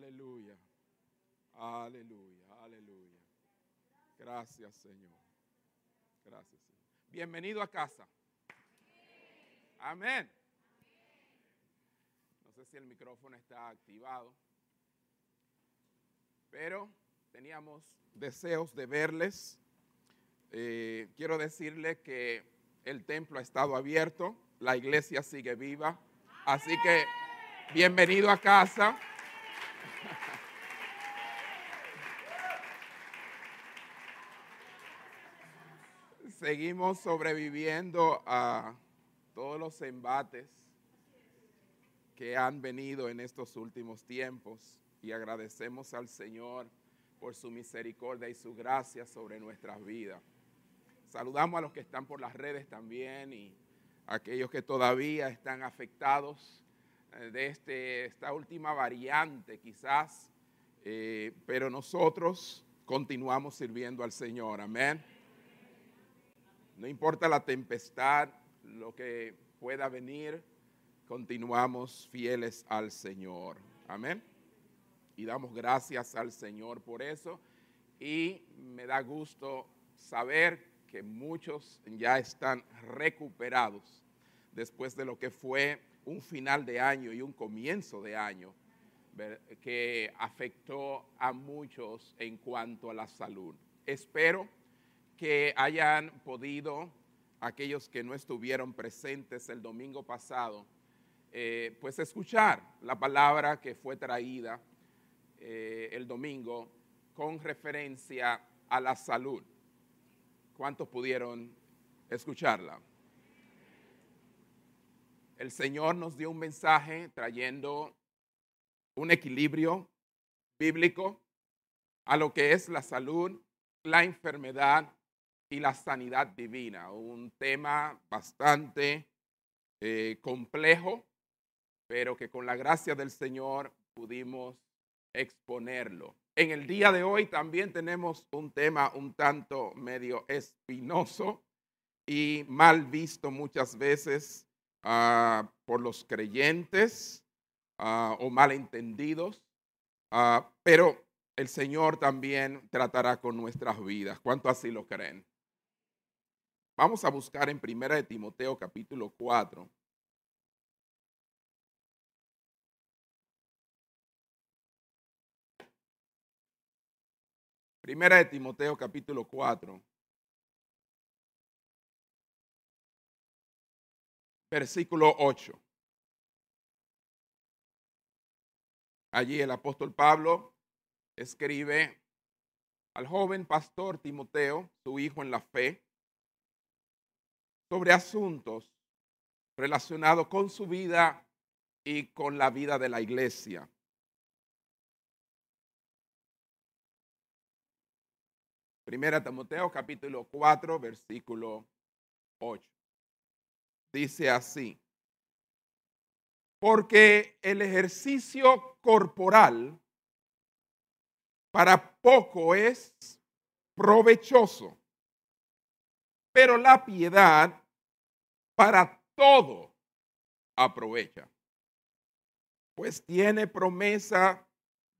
Aleluya. Aleluya. Aleluya. Gracias, Señor. Gracias, Señor. Bienvenido a casa. Amén. No sé si el micrófono está activado, pero teníamos deseos de verles. Eh, quiero decirle que el templo ha estado abierto, la iglesia sigue viva, así que bienvenido a casa. Seguimos sobreviviendo a todos los embates que han venido en estos últimos tiempos y agradecemos al Señor por su misericordia y su gracia sobre nuestras vidas. Saludamos a los que están por las redes también y a aquellos que todavía están afectados eh, de este, esta última variante quizás, eh, pero nosotros continuamos sirviendo al Señor. Amén. No importa la tempestad, lo que pueda venir, continuamos fieles al Señor. Amén. Y damos gracias al Señor por eso. Y me da gusto saber que muchos ya están recuperados después de lo que fue un final de año y un comienzo de año que afectó a muchos en cuanto a la salud. Espero que hayan podido, aquellos que no estuvieron presentes el domingo pasado, eh, pues escuchar la palabra que fue traída eh, el domingo con referencia a la salud. ¿Cuántos pudieron escucharla? El Señor nos dio un mensaje trayendo un equilibrio bíblico a lo que es la salud, la enfermedad y la sanidad divina. Un tema bastante eh, complejo, pero que con la gracia del Señor pudimos exponerlo. En el día de hoy también tenemos un tema un tanto medio espinoso y mal visto muchas veces uh, por los creyentes uh, o malentendidos, uh, pero el Señor también tratará con nuestras vidas. ¿Cuánto así lo creen? Vamos a buscar en Primera de Timoteo capítulo 4. Primera de Timoteo capítulo 4. Versículo 8. Allí el apóstol Pablo escribe al joven pastor Timoteo, su hijo en la fe, sobre asuntos relacionados con su vida y con la vida de la iglesia. Primera Timoteo capítulo 4, versículo 8. Dice así, porque el ejercicio corporal para poco es provechoso, pero la piedad para todo aprovecha, pues tiene promesa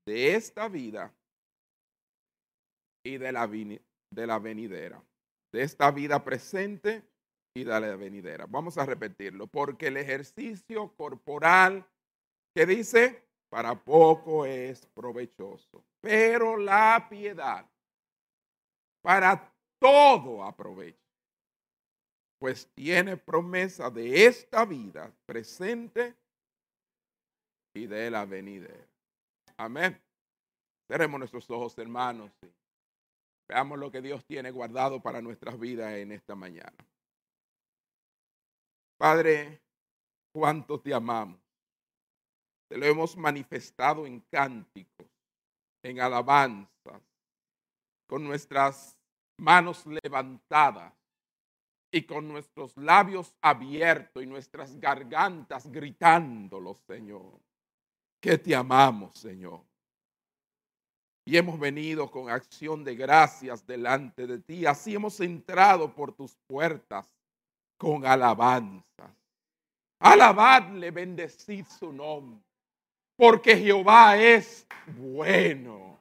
de esta vida y de la, de la venidera, de esta vida presente y de la venidera. Vamos a repetirlo, porque el ejercicio corporal que dice, para poco es provechoso, pero la piedad para todo aprovecha, pues tiene promesa de esta vida presente y de la venidera. Amén. Cerremos nuestros ojos, hermanos. Veamos lo que Dios tiene guardado para nuestras vidas en esta mañana. Padre, cuánto te amamos. Te lo hemos manifestado en cánticos, en alabanzas, con nuestras manos levantadas y con nuestros labios abiertos y nuestras gargantas gritándolo, Señor. Que te amamos, Señor y hemos venido con acción de gracias delante de ti. Así hemos entrado por tus puertas con alabanzas. Alabadle, bendecid su nombre. porque Jehová es bueno,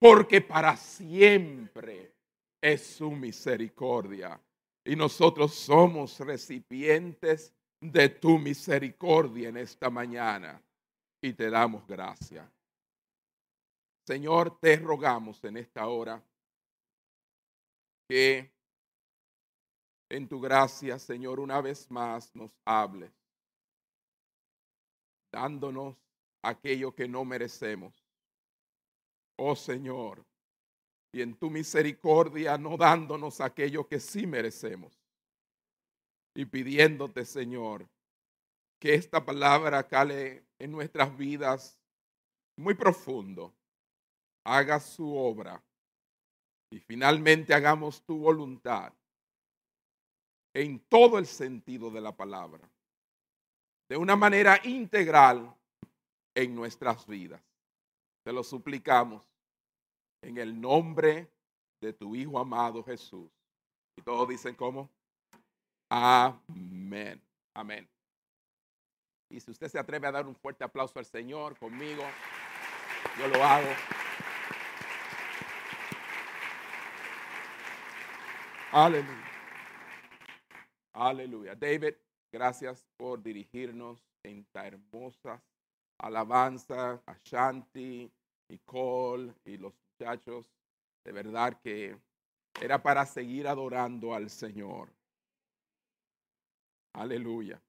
porque para siempre es su misericordia. Y nosotros somos recipientes de tu misericordia en esta mañana y te damos gracias. Señor, te rogamos en esta hora que en tu gracia, Señor, una vez más nos hables, dándonos aquello que no merecemos. Oh Señor, y en tu misericordia no dándonos aquello que sí merecemos. Y pidiéndote, Señor, que esta palabra cale en nuestras vidas muy profundo, haga su obra y finalmente hagamos tu voluntad en todo el sentido de la palabra, de una manera integral en nuestras vidas. Te lo suplicamos en el nombre de tu Hijo amado Jesús. Y todos dicen cómo. Amén. Amén. Y si usted se atreve a dar un fuerte aplauso al Señor conmigo, yo lo hago. Aleluya. Aleluya. David, gracias por dirigirnos en esta hermosa alabanza a Shanti, Nicole y los muchachos. De verdad que era para seguir adorando al Señor. Aleluya.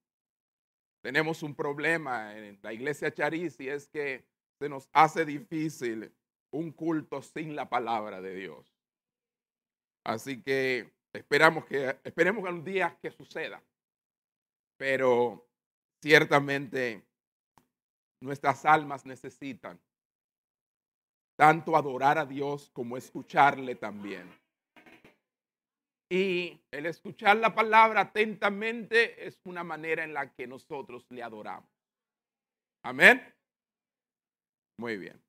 Tenemos un problema en la iglesia Charis y es que se nos hace difícil un culto sin la palabra de Dios. Así que esperamos que esperemos un día que suceda. Pero ciertamente nuestras almas necesitan tanto adorar a Dios como escucharle también. Y el escuchar la palabra atentamente es una manera en la que nosotros le adoramos. Amén. Muy bien.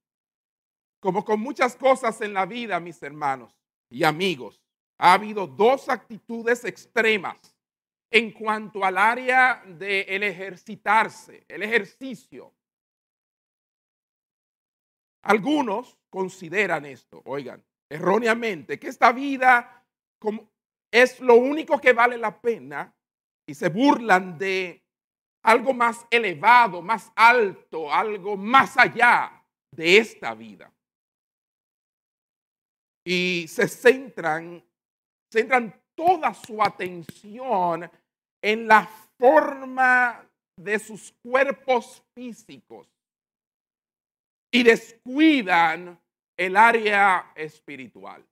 Como con muchas cosas en la vida, mis hermanos y amigos, ha habido dos actitudes extremas en cuanto al área de el ejercitarse, el ejercicio. Algunos consideran esto, oigan, erróneamente, que esta vida como es lo único que vale la pena y se burlan de algo más elevado, más alto, algo más allá de esta vida. Y se centran, centran toda su atención en la forma de sus cuerpos físicos y descuidan el área espiritual.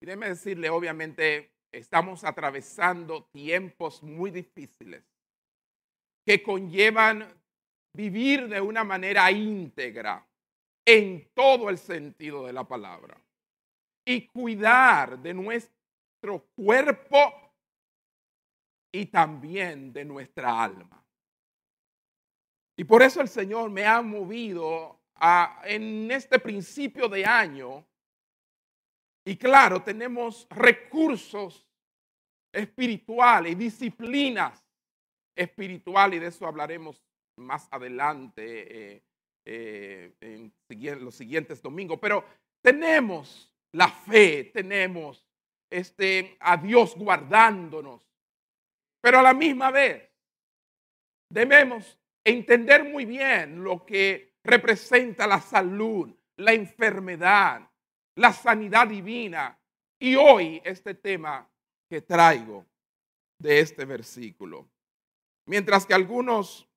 Y déjeme decirle, obviamente, estamos atravesando tiempos muy difíciles que conllevan vivir de una manera íntegra en todo el sentido de la palabra y cuidar de nuestro cuerpo y también de nuestra alma. Y por eso el Señor me ha movido a, en este principio de año. Y claro, tenemos recursos espirituales, disciplinas espirituales, y de eso hablaremos más adelante eh, eh, en los siguientes domingos. Pero tenemos la fe, tenemos este, a Dios guardándonos. Pero a la misma vez debemos entender muy bien lo que representa la salud, la enfermedad, la sanidad divina. Y hoy este tema que traigo de este versículo. Mientras que algunos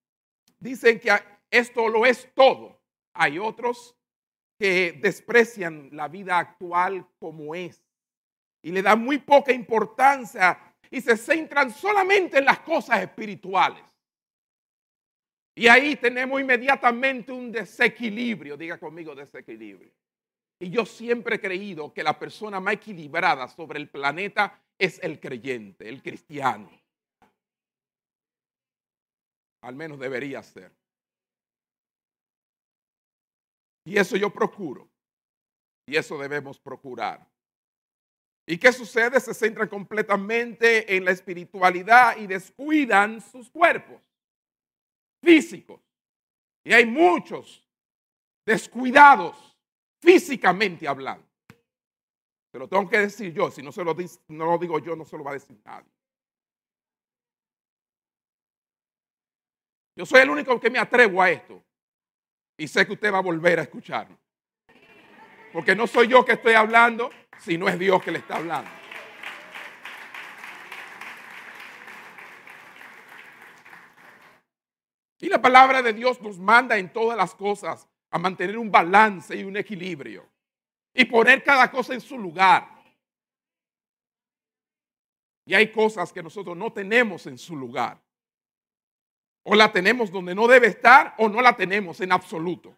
dicen que esto lo es todo, hay otros que desprecian la vida actual como es y le dan muy poca importancia y se centran solamente en las cosas espirituales. Y ahí tenemos inmediatamente un desequilibrio, diga conmigo desequilibrio. Y yo siempre he creído que la persona más equilibrada sobre el planeta es el creyente, el cristiano. Al menos debería ser. Y eso yo procuro. Y eso debemos procurar. ¿Y qué sucede? Se centran completamente en la espiritualidad y descuidan sus cuerpos físicos. Y hay muchos descuidados físicamente hablando. Se lo tengo que decir yo. Si no, se lo, no lo digo yo, no se lo va a decir nadie. Yo soy el único que me atrevo a esto. Y sé que usted va a volver a escucharme. Porque no soy yo que estoy hablando, sino es Dios que le está hablando. Y la palabra de Dios nos manda en todas las cosas a mantener un balance y un equilibrio. Y poner cada cosa en su lugar. Y hay cosas que nosotros no tenemos en su lugar. O la tenemos donde no debe estar o no la tenemos en absoluto.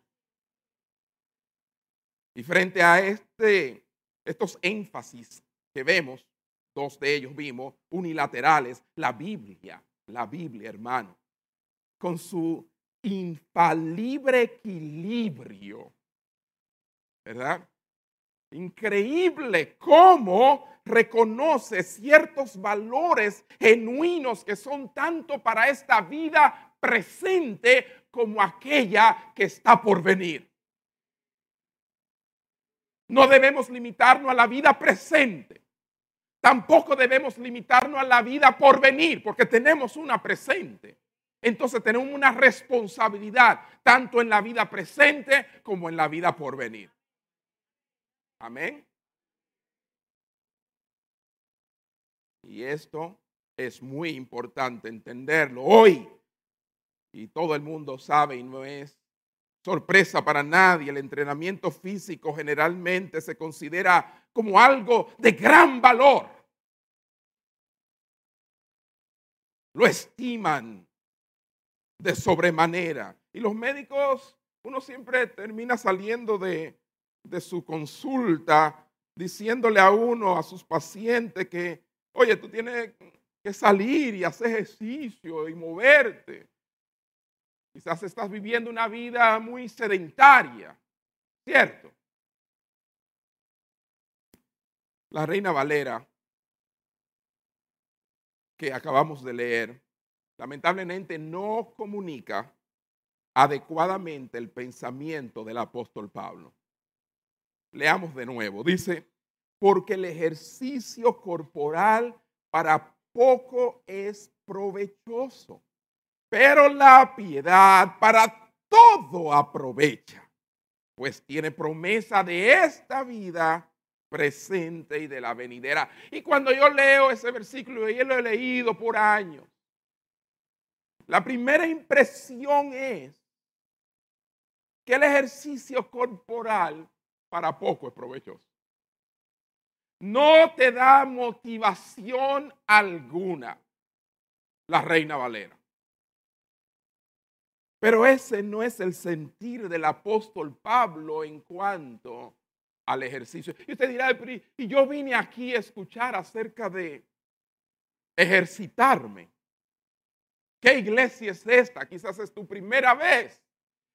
Y frente a este, estos énfasis que vemos, dos de ellos vimos, unilaterales, la Biblia, la Biblia, hermano, con su infalible equilibrio, ¿verdad? Increíble cómo reconoce ciertos valores genuinos que son tanto para esta vida presente como aquella que está por venir. No debemos limitarnos a la vida presente. Tampoco debemos limitarnos a la vida por venir, porque tenemos una presente. Entonces tenemos una responsabilidad, tanto en la vida presente como en la vida por venir. Amén. Y esto es muy importante entenderlo hoy. Y todo el mundo sabe y no es sorpresa para nadie. El entrenamiento físico generalmente se considera como algo de gran valor. Lo estiman de sobremanera. Y los médicos, uno siempre termina saliendo de, de su consulta diciéndole a uno, a sus pacientes, que, oye, tú tienes que salir y hacer ejercicio y moverte. Quizás estás viviendo una vida muy sedentaria, ¿cierto? La reina Valera, que acabamos de leer, lamentablemente no comunica adecuadamente el pensamiento del apóstol Pablo. Leamos de nuevo. Dice, porque el ejercicio corporal para poco es provechoso pero la piedad para todo aprovecha, pues tiene promesa de esta vida presente y de la venidera. Y cuando yo leo ese versículo, y yo lo he leído por años, la primera impresión es que el ejercicio corporal para poco es provechoso. No te da motivación alguna la reina Valera. Pero ese no es el sentir del apóstol Pablo en cuanto al ejercicio. Y usted dirá, y yo vine aquí a escuchar acerca de ejercitarme. ¿Qué iglesia es esta? Quizás es tu primera vez.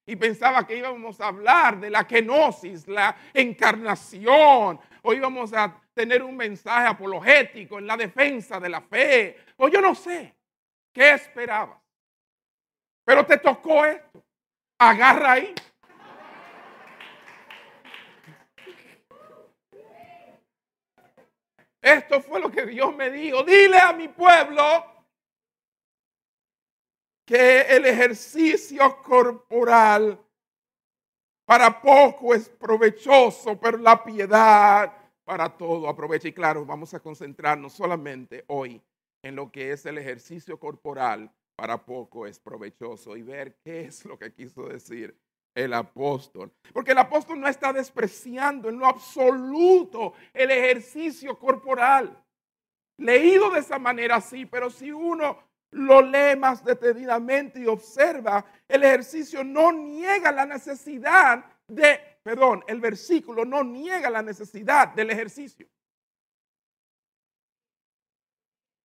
Y pensaba que íbamos a hablar de la kenosis, la encarnación, o íbamos a tener un mensaje apologético en la defensa de la fe, o yo no sé. ¿Qué esperabas? Pero te tocó esto. Agarra ahí. Esto fue lo que Dios me dijo. Dile a mi pueblo que el ejercicio corporal para poco es provechoso, pero la piedad para todo aprovecha. Y claro, vamos a concentrarnos solamente hoy en lo que es el ejercicio corporal para poco es provechoso y ver qué es lo que quiso decir el apóstol. Porque el apóstol no está despreciando en lo absoluto el ejercicio corporal. Leído de esa manera sí, pero si uno lo lee más detenidamente y observa, el ejercicio no niega la necesidad de, perdón, el versículo no niega la necesidad del ejercicio.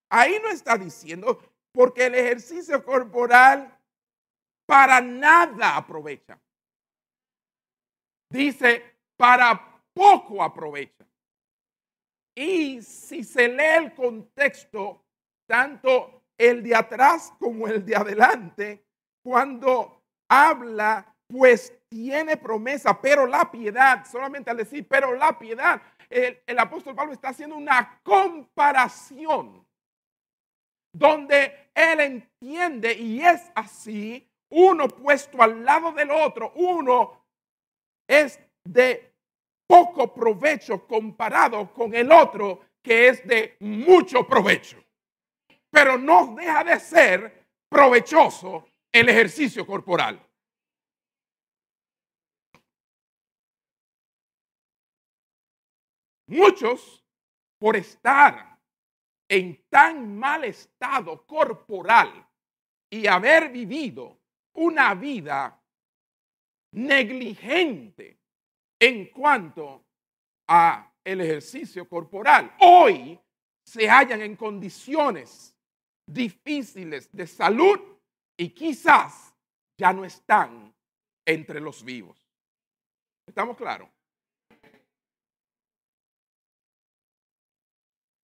Ahí no está diciendo, porque el ejercicio corporal para nada aprovecha. Dice, para poco aprovecha. Y si se lee el contexto, tanto el de atrás como el de adelante, cuando habla, pues tiene promesa, pero la piedad, solamente al decir, pero la piedad, el, el apóstol Pablo está haciendo una comparación donde él entiende y es así, uno puesto al lado del otro, uno es de poco provecho comparado con el otro que es de mucho provecho. Pero no deja de ser provechoso el ejercicio corporal. Muchos, por estar en tan mal estado corporal y haber vivido una vida negligente en cuanto a el ejercicio corporal. Hoy se hallan en condiciones difíciles de salud y quizás ya no están entre los vivos. ¿Estamos claros?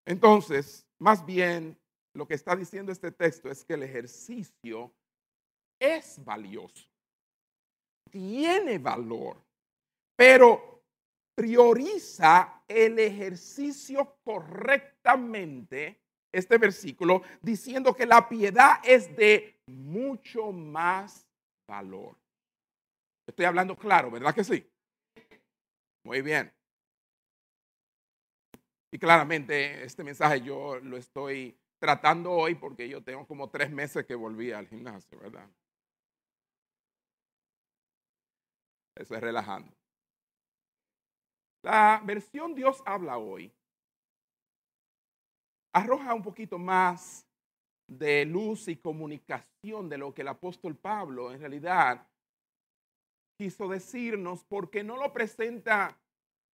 Entonces, más bien, lo que está diciendo este texto es que el ejercicio es valioso, tiene valor, pero prioriza el ejercicio correctamente, este versículo, diciendo que la piedad es de mucho más valor. Estoy hablando claro, ¿verdad que sí? Muy bien. Y claramente este mensaje yo lo estoy tratando hoy porque yo tengo como tres meses que volví al gimnasio, ¿verdad? Eso es relajando. La versión Dios habla hoy arroja un poquito más de luz y comunicación de lo que el apóstol Pablo en realidad quiso decirnos porque no lo presenta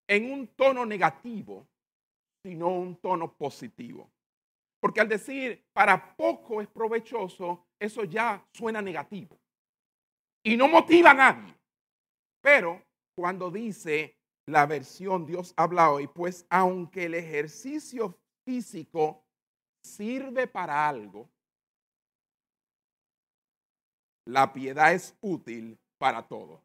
en un tono negativo, sino un tono positivo. Porque al decir para poco es provechoso, eso ya suena negativo y no motiva a nadie. Pero cuando dice la versión Dios habla hoy, pues aunque el ejercicio físico sirve para algo, la piedad es útil para todo.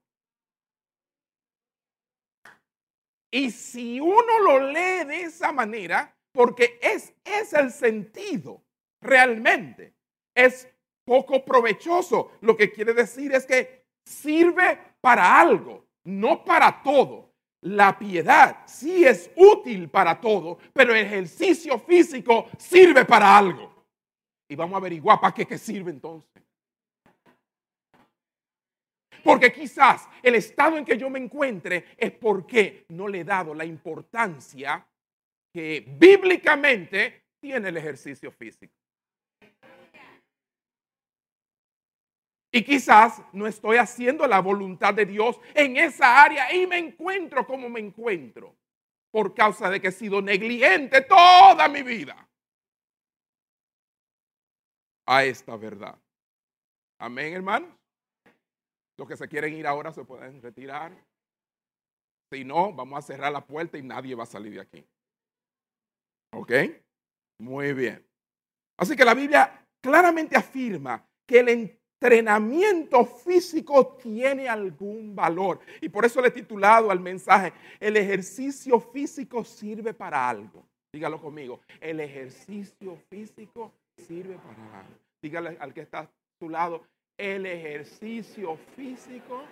Y si uno lo lee de esa manera, porque es, es el sentido realmente, es poco provechoso. Lo que quiere decir es que sirve para algo, no para todo. La piedad sí es útil para todo, pero el ejercicio físico sirve para algo. Y vamos a averiguar para qué, qué sirve entonces. Porque quizás el estado en que yo me encuentre es porque no le he dado la importancia que bíblicamente tiene el ejercicio físico. Y quizás no estoy haciendo la voluntad de Dios en esa área y me encuentro como me encuentro por causa de que he sido negligente toda mi vida a esta verdad. Amén, hermanos. Los que se quieren ir ahora se pueden retirar. Si no, vamos a cerrar la puerta y nadie va a salir de aquí. ¿Ok? Muy bien. Así que la Biblia claramente afirma que el entrenamiento físico tiene algún valor. Y por eso le he titulado al mensaje, el ejercicio físico sirve para algo. Dígalo conmigo, el ejercicio físico sirve para algo. Dígale al que está a su lado, el ejercicio físico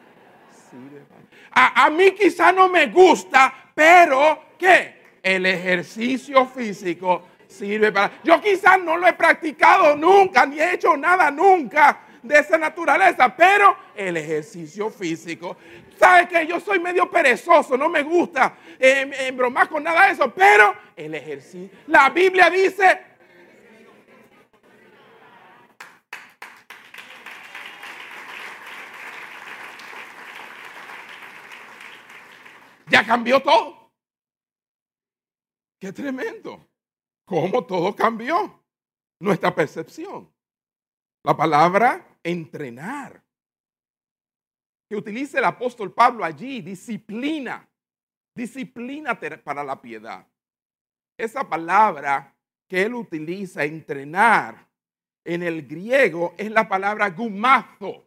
sirve para... A, a mí quizá no me gusta, pero ¿qué? El ejercicio físico sirve para... Yo quizás no lo he practicado nunca, ni he hecho nada nunca de esa naturaleza, pero el ejercicio físico. ¿Sabe que yo soy medio perezoso? No me gusta eh, bromar con nada de eso, pero el ejercicio. La Biblia dice, Ya cambió todo. Qué tremendo. Cómo todo cambió. Nuestra percepción. La palabra entrenar. Que utiliza el apóstol Pablo allí, disciplina. Disciplina para la piedad. Esa palabra que él utiliza, entrenar, en el griego es la palabra gumazo.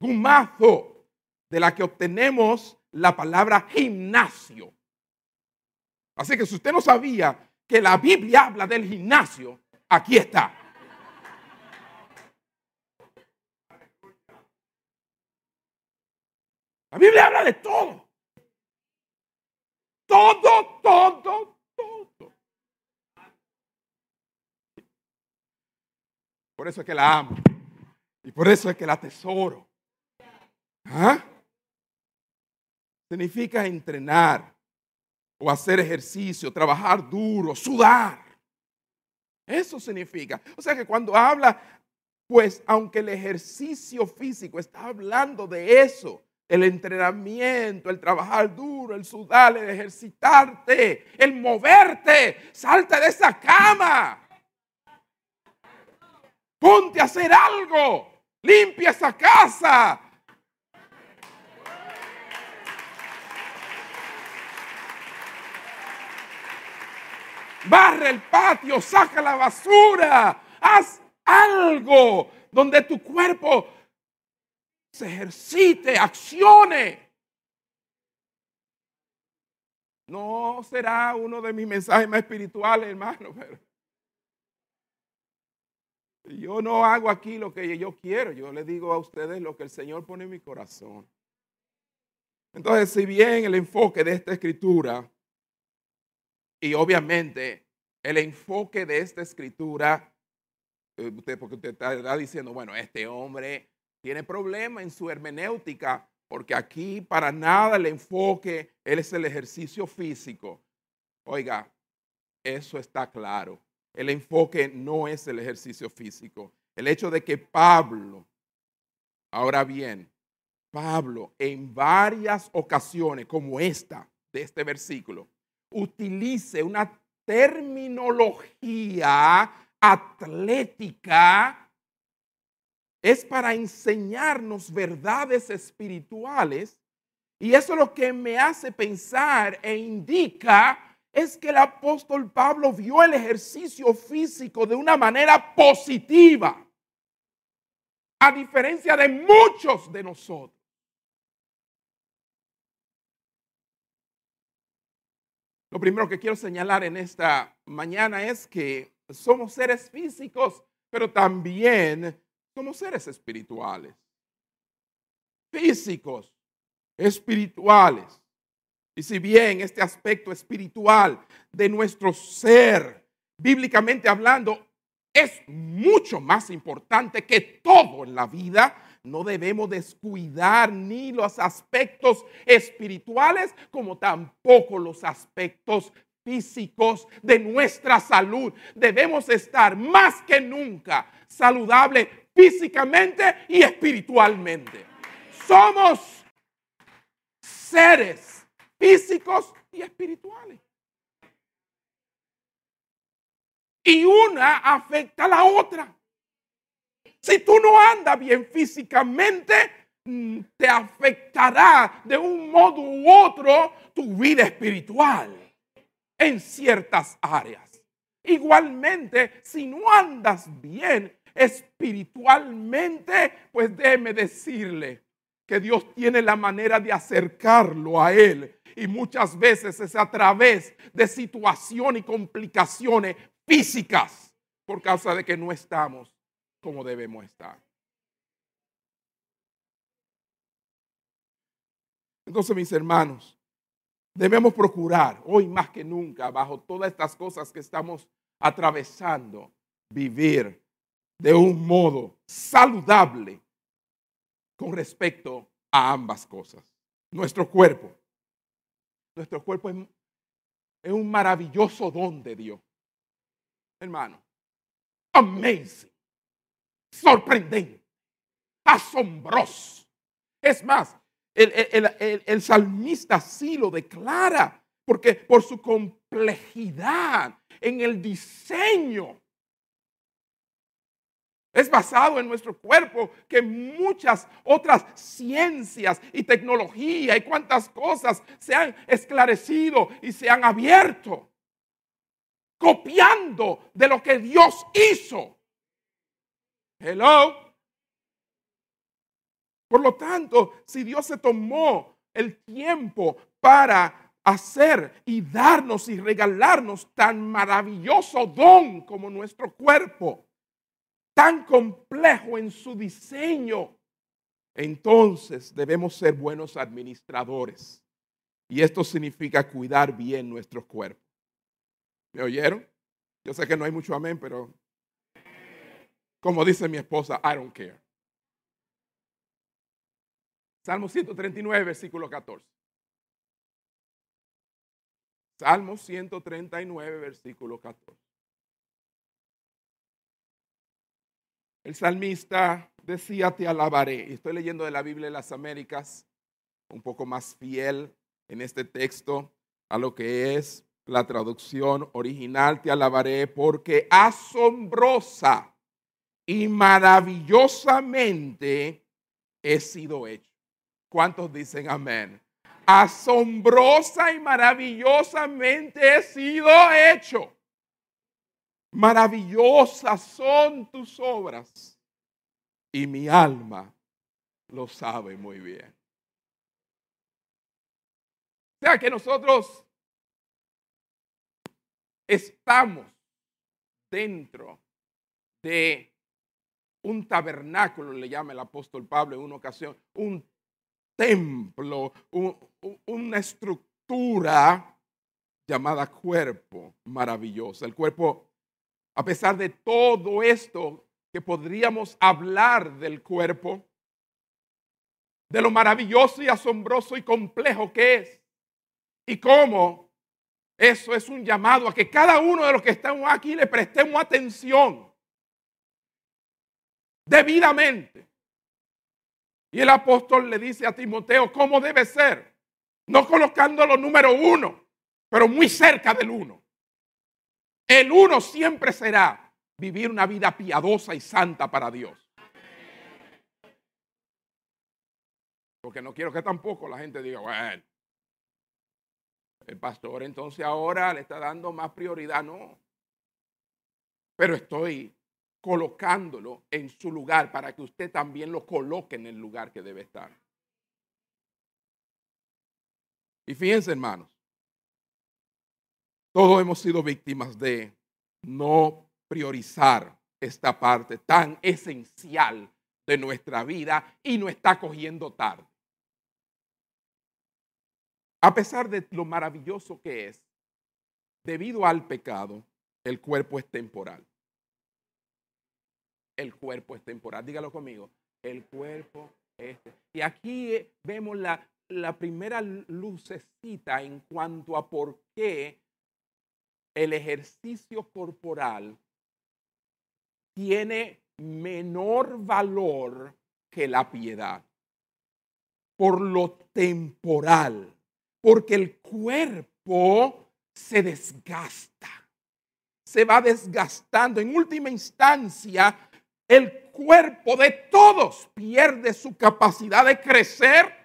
gumazo, de la que obtenemos la palabra gimnasio. Así que si usted no sabía que la Biblia habla del gimnasio, aquí está. La Biblia habla de todo. Todo, todo, todo. Por eso es que la amo. Y por eso es que la atesoro. ¿Ah? Significa entrenar o hacer ejercicio, trabajar duro, sudar. Eso significa. O sea que cuando habla, pues aunque el ejercicio físico está hablando de eso, el entrenamiento, el trabajar duro, el sudar, el ejercitarte, el moverte, salte de esa cama. Ponte a hacer algo, limpia esa casa, barre el patio, saca la basura, haz algo donde tu cuerpo ejercite, accione. No será uno de mis mensajes más espirituales, hermano, pero yo no hago aquí lo que yo quiero, yo le digo a ustedes lo que el Señor pone en mi corazón. Entonces, si bien el enfoque de esta escritura y obviamente el enfoque de esta escritura, eh, usted, porque usted está diciendo, bueno, este hombre tiene problema en su hermenéutica, porque aquí para nada el enfoque es el ejercicio físico. Oiga, eso está claro. El enfoque no es el ejercicio físico. El hecho de que Pablo, ahora bien, Pablo en varias ocasiones como esta de este versículo, utilice una terminología atlética es para enseñarnos verdades espirituales y eso lo que me hace pensar e indica es que el apóstol Pablo vio el ejercicio físico de una manera positiva, a diferencia de muchos de nosotros. Lo primero que quiero señalar en esta mañana es que somos seres físicos, pero también somos seres espirituales. Físicos, espirituales. Y si bien este aspecto espiritual de nuestro ser, bíblicamente hablando, es mucho más importante que todo en la vida, no debemos descuidar ni los aspectos espirituales como tampoco los aspectos físicos de nuestra salud. Debemos estar más que nunca saludables físicamente y espiritualmente. Somos seres físicos y espirituales. Y una afecta a la otra. Si tú no andas bien físicamente, mm, te afectará de un modo u otro tu vida espiritual en ciertas áreas. Igualmente, si no andas bien espiritualmente, pues déjeme decirle que Dios tiene la manera de acercarlo a Él. Y muchas veces es a través de situaciones y complicaciones físicas por causa de que no estamos como debemos estar. Entonces, mis hermanos, debemos procurar hoy más que nunca, bajo todas estas cosas que estamos atravesando, vivir de un modo saludable con respecto a ambas cosas. Nuestro cuerpo. Nuestro cuerpo es, es un maravilloso don de Dios. Hermano, amazing sorprendente, asombroso. Es más, el, salmista sí lo declara, porque por su complejidad en el diseño es basado en nuestro cuerpo que muchas otras ciencias y tecnología y cuantas cosas se han esclarecido y se han abierto, copiando de lo que Dios hizo. Hello. Por lo tanto, si Dios se tomó el tiempo para hacer y darnos y regalarnos tan maravilloso don como nuestro cuerpo, tan complejo en su diseño, entonces debemos ser buenos administradores. Y esto significa cuidar bien nuestros cuerpos. ¿Me oyeron? Yo sé que no hay mucho amén, pero como dice mi esposa, I don't care. Salmo 139, versículo 14. Salmo 139, versículo 14. El salmista decía, te alabaré. Estoy leyendo de la Biblia de las Américas, un poco más fiel en este texto a lo que es la traducción original, te alabaré porque asombrosa y maravillosamente he sido hecho. ¿Cuántos dicen amén? Asombrosa y maravillosamente he sido hecho. Maravillosas son tus obras y mi alma lo sabe muy bien. O sea que nosotros estamos dentro de un tabernáculo, le llama el apóstol Pablo en una ocasión, un templo, una estructura llamada cuerpo maravillosa. El cuerpo, a pesar de todo esto que podríamos hablar del cuerpo, de lo maravilloso y asombroso y complejo que es, y cómo eso es un llamado a que cada uno de los que estamos aquí le prestemos atención debidamente. Y el apóstol le dice a Timoteo cómo debe ser, no colocándolo número uno, pero muy cerca del uno. El uno siempre será vivir una vida piadosa y santa para Dios. Porque no quiero que tampoco la gente diga, bueno, el pastor entonces ahora le está dando más prioridad, no. Pero estoy colocándolo en su lugar para que usted también lo coloque en el lugar que debe estar. Y fíjense, hermanos, todos hemos sido víctimas de no priorizar esta parte tan esencial de nuestra vida y no está cogiendo tarde. A pesar de lo maravilloso que es, debido al pecado, el cuerpo es temporal el cuerpo es temporal. Dígalo conmigo. El cuerpo es. Y aquí eh, vemos la, la primera lucecita en cuanto a por qué el ejercicio corporal tiene menor valor que la piedad. Por lo temporal. Porque el cuerpo se desgasta. Se va desgastando. En última instancia, el cuerpo de todos pierde su capacidad de crecer.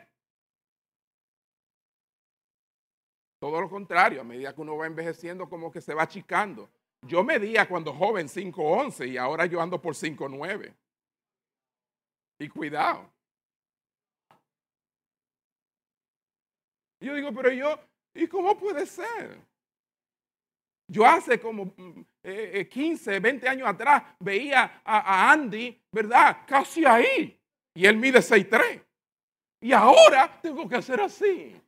Todo lo contrario, a medida que uno va envejeciendo, como que se va achicando. Yo medía cuando joven 5'11 y ahora yo ando por 5'9. Y cuidado. yo digo, pero yo, ¿y cómo puede ser? Yo hace como 15, 20 años atrás veía a, Andy, ¿verdad? Casi ahí. Y él mide 6'3. Y ahora tengo que hacer así.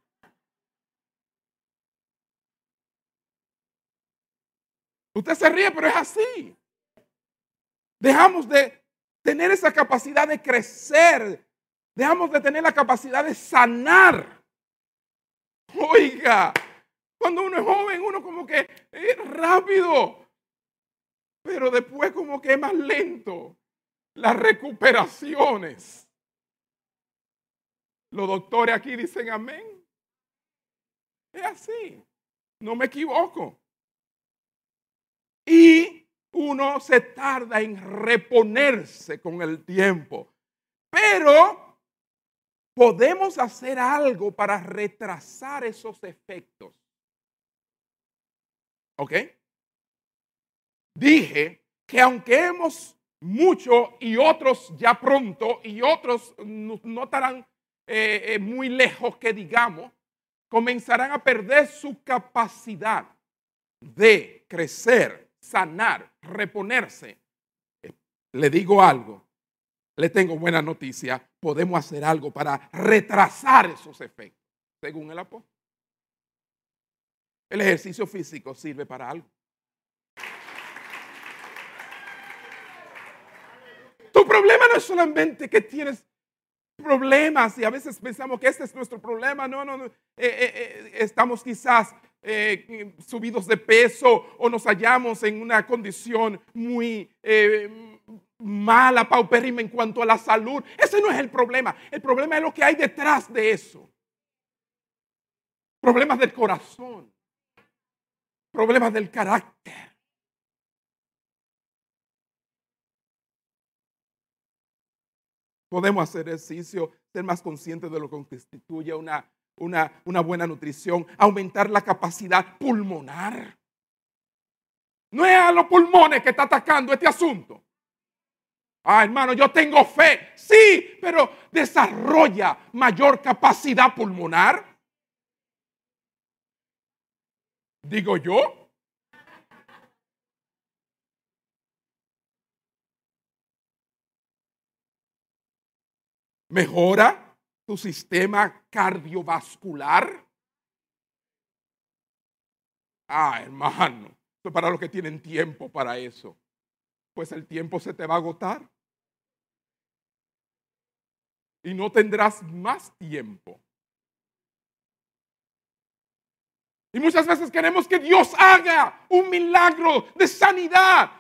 Usted se ríe, pero es así. Dejamos de tener esa capacidad de crecer. Dejamos de tener la capacidad de sanar. Oiga, cuando uno es joven, uno como que es rápido, pero después como que es más lento. Las recuperaciones. Los doctores aquí dicen amén. Es así. No me equivoco. Y uno se tarda en reponerse con el tiempo. Pero podemos hacer algo para retrasar esos efectos. ¿Ok? Dije que aunque hemos mucho y otros ya pronto y otros no estarán eh, eh, muy lejos que digamos, comenzarán a perder su capacidad de crecer, sanar, reponerse. Le digo algo, le tengo buena noticia, podemos hacer algo para retrasar esos efectos, según el apóstol. El ejercicio físico sirve para algo. Tu problema no es solamente que tienes problemas y a veces pensamos que este es nuestro problema. No, no, no. Eh, eh, eh, estamos quizás subidos de peso o nos hallamos en una condición muy mala, paupérrima en cuanto a la salud. Ese no es el problema. El problema es lo que hay detrás de eso. Problemas del corazón. Problemas del carácter. Podemos hacer ejercicio, ser más conscientes de lo que constituye una, una, una buena nutrición, aumentar la capacidad pulmonar. No es a los pulmones que está atacando este asunto. Ah, hermano, yo tengo fe. Sí, pero desarrolla mayor capacidad pulmonar. Digo yo. Mejora tu sistema cardiovascular. Ah, hermano, para los que tienen tiempo para eso, pues el tiempo se te va a agotar. Y no tendrás más tiempo. Y muchas veces queremos que Dios haga un milagro de sanidad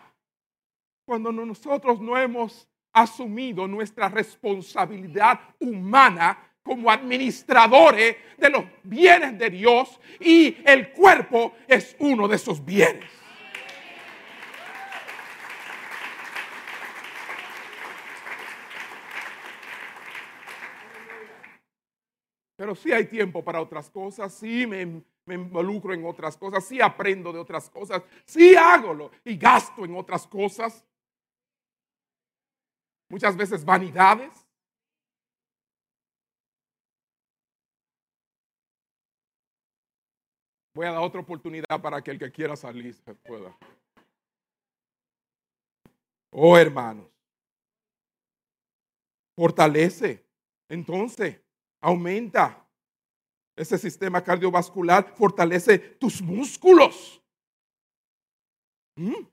cuando nosotros no hemos asumido nuestra responsabilidad humana como administradores de los bienes de Dios y el cuerpo es uno de esos bienes. Pero sí hay tiempo para otras cosas, sí me, involucro en otras cosas, sí aprendo de otras cosas, sí hago y gasto en otras cosas muchas veces vanidades. Voy a dar otra oportunidad para que el que quiera salir pueda. Oh, hermanos. Fortalece. Entonces, aumenta ese sistema cardiovascular, fortalece tus músculos. ¿Mm?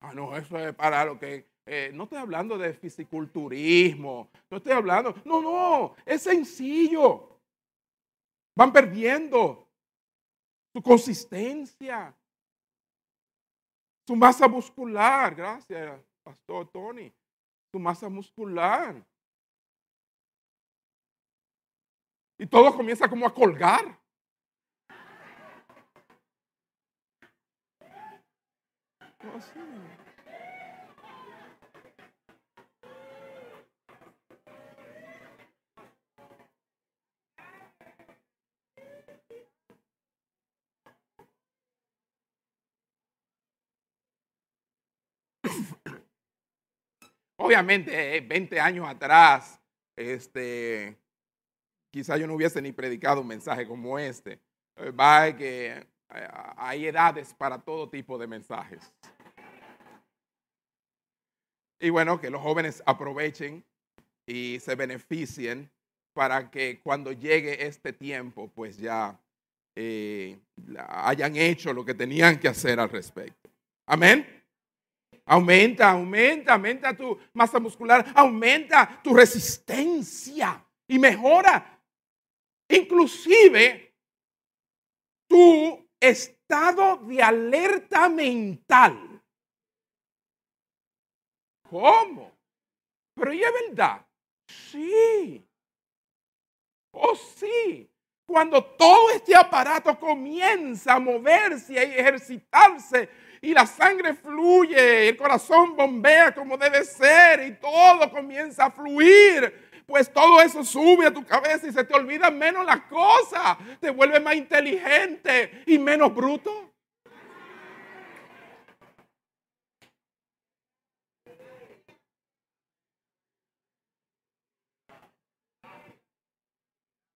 Ah, no, eso es para lo que eh, no estoy hablando de fisiculturismo, no estoy hablando, no, no, es sencillo. Van perdiendo su consistencia, su masa muscular, gracias, Pastor Tony, su masa muscular. Y todo comienza como a colgar. Obviamente, 20 eh, años atrás, este, quizá yo no hubiese ni predicado un mensaje como este. Eh, que eh, hay edades para todo tipo de mensajes. Y bueno, que los jóvenes aprovechen y se beneficien para que cuando llegue este tiempo, pues ya hayan hecho lo que tenían que hacer al respecto. Amén. Aumenta, aumenta, aumenta tu masa muscular, aumenta tu resistencia y mejora inclusive tu estado de alerta mental. ¿Cómo? Pero ¿y es verdad? Sí. Oh, sí. Cuando todo este aparato comienza a moverse y ejercitarse y la sangre fluye, el corazón bombea como debe ser y todo comienza a fluir. Pues todo eso sube a tu cabeza y se te olvida menos las cosas. Te vuelve más inteligente y menos bruto.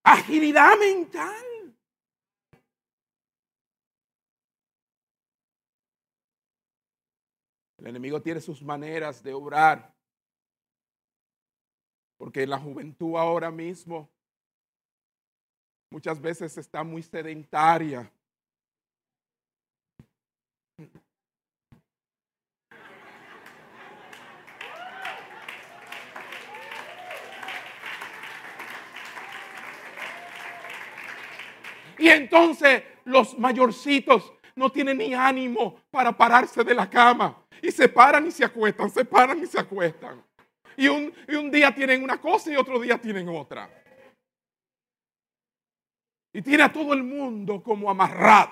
Agilidad mental. El enemigo tiene sus maneras de obrar. Porque la juventud ahora mismo muchas veces está muy sedentaria. Y entonces los mayorcitos no tienen ni ánimo para pararse de la cama. Y se paran y se acuestan, se paran y se acuestan. Y un, y un día tienen una cosa y otro día tienen otra. Y tiene a todo el mundo como amarrado.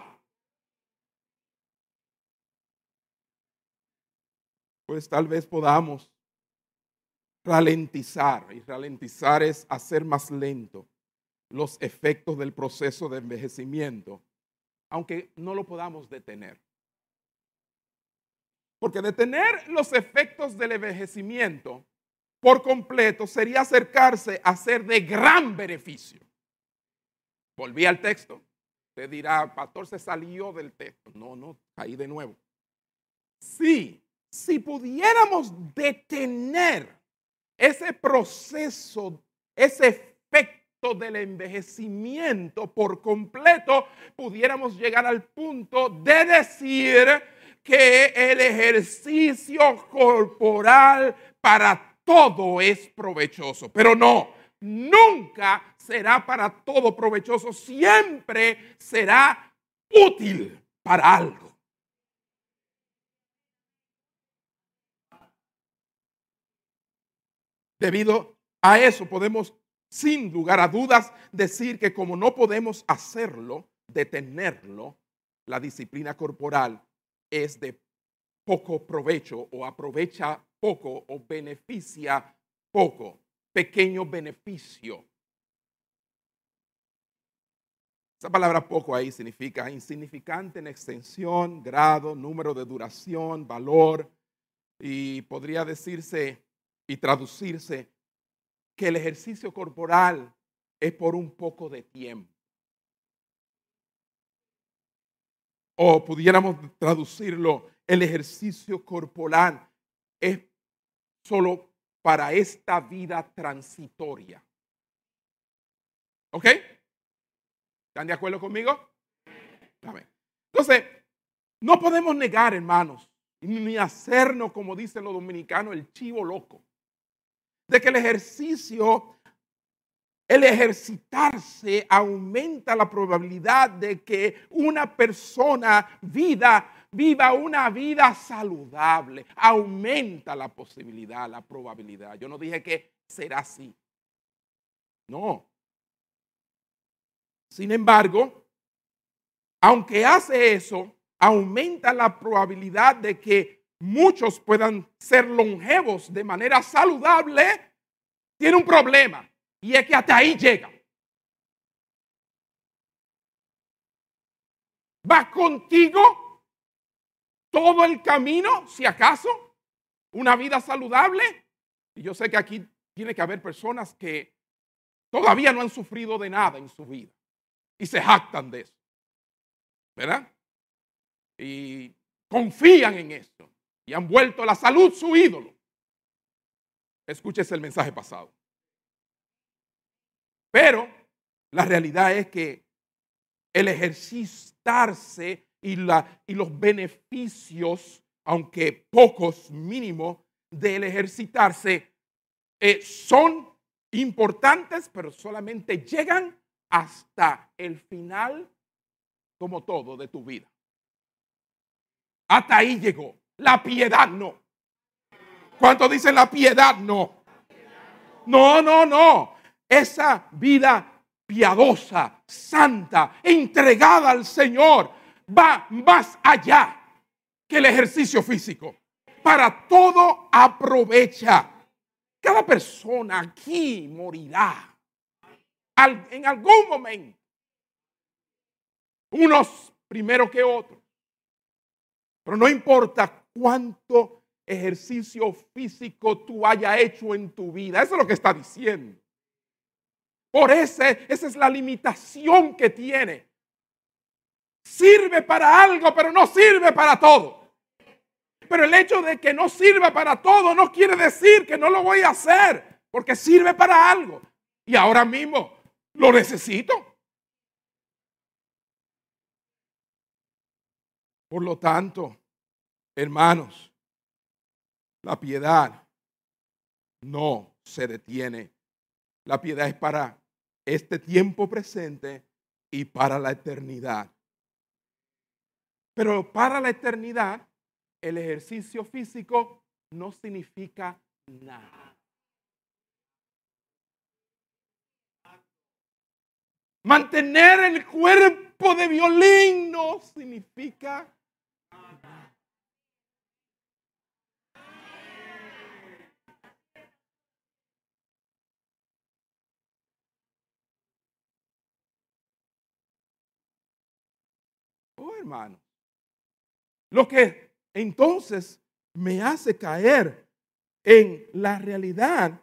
Pues tal vez podamos ralentizar. Y ralentizar es hacer más lento los efectos del proceso de envejecimiento, aunque no lo podamos detener. Porque detener los efectos del envejecimiento por completo sería acercarse a ser de gran beneficio. Volví al texto. Usted dirá, pastor se salió del texto. No, no, ahí de nuevo. Sí, si pudiéramos detener ese proceso, ese efecto del envejecimiento por completo, pudiéramos llegar al punto de decir que el ejercicio corporal para todo es provechoso. Pero no, nunca será para todo provechoso, siempre será útil para algo. Debido a eso podemos sin lugar a dudas decir que como no podemos hacerlo, detenerlo, la disciplina corporal es de poco provecho o aprovecha poco o beneficia poco, pequeño beneficio. Esa palabra poco ahí significa insignificante en extensión, grado, número de duración, valor, y podría decirse y traducirse que el ejercicio corporal es por un poco de tiempo. O pudiéramos traducirlo, el ejercicio corporal es solo para esta vida transitoria. ¿Ok? ¿Están de acuerdo conmigo? Entonces, no podemos negar, hermanos, ni hacernos, como dicen los dominicanos, el chivo loco, de que el ejercicio el ejercitarse aumenta la probabilidad de que una persona vida, viva una vida saludable. Aumenta la posibilidad, la probabilidad. Yo no dije que será así. No. Sin embargo, aunque hace eso, aumenta la probabilidad de que muchos puedan ser longevos de manera saludable. Tiene un problema y es que hasta ahí llega. Va contigo todo el camino, si acaso, una vida saludable. Y yo sé que aquí tiene que haber personas que todavía no han sufrido de nada en su vida y se jactan de eso. ¿Verdad? Y confían en esto y han vuelto la salud su ídolo. Escúchese el mensaje pasado. Pero la realidad es que el ejercitarse y, la, y los beneficios, aunque pocos mínimos, del ejercitarse eh, son importantes, pero solamente llegan hasta el final, como todo, de tu vida. Hasta ahí llegó. La piedad no. ¿Cuánto dicen la piedad no? No, no, no esa vida piadosa, santa, entregada al Señor, va más allá que el ejercicio físico. Para todo aprovecha. Cada persona aquí morirá en algún momento. Unos primero que otros. Pero no importa cuánto ejercicio físico tú hayas hecho en tu vida. Eso es lo que está diciendo. Por ese, esa es la limitación que tiene. Sirve para algo, pero no sirve para todo. Pero el hecho de que no sirva para todo no quiere decir que no lo voy a hacer, porque sirve para algo. Y ahora mismo lo necesito. Por lo tanto, hermanos, la piedad no se detiene. La piedad es para este tiempo presente y para la eternidad. Pero para la eternidad, el ejercicio físico no significa nada. Mantener el cuerpo de violín no significa Oh, hermano. Lo que entonces me hace caer en la realidad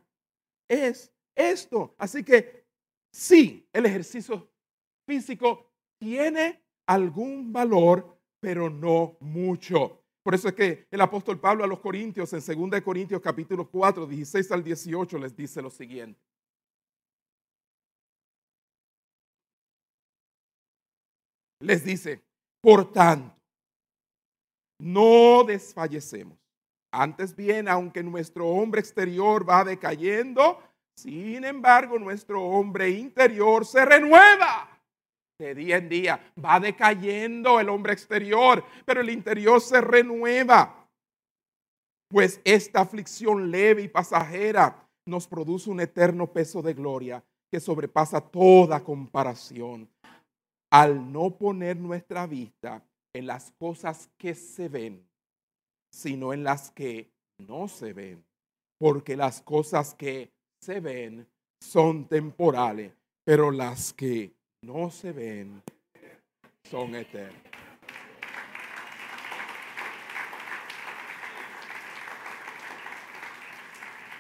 es esto. Así que sí, el ejercicio físico tiene algún valor, pero no mucho. Por eso es que el apóstol Pablo a los Corintios, en 2 Corintios capítulo 4, 16 al 18, les dice lo siguiente. Les dice, por tanto, no desfallecemos. Antes bien, aunque nuestro hombre exterior va decayendo, sin embargo, nuestro hombre interior se renueva. De día en día va decayendo el hombre exterior, pero el interior se renueva. Pues esta aflicción leve y pasajera nos produce un eterno peso de gloria que sobrepasa toda comparación al no poner nuestra vista en las cosas que se ven, sino en las que no se ven. Porque las cosas que se ven son temporales, pero las que no se ven son eternas.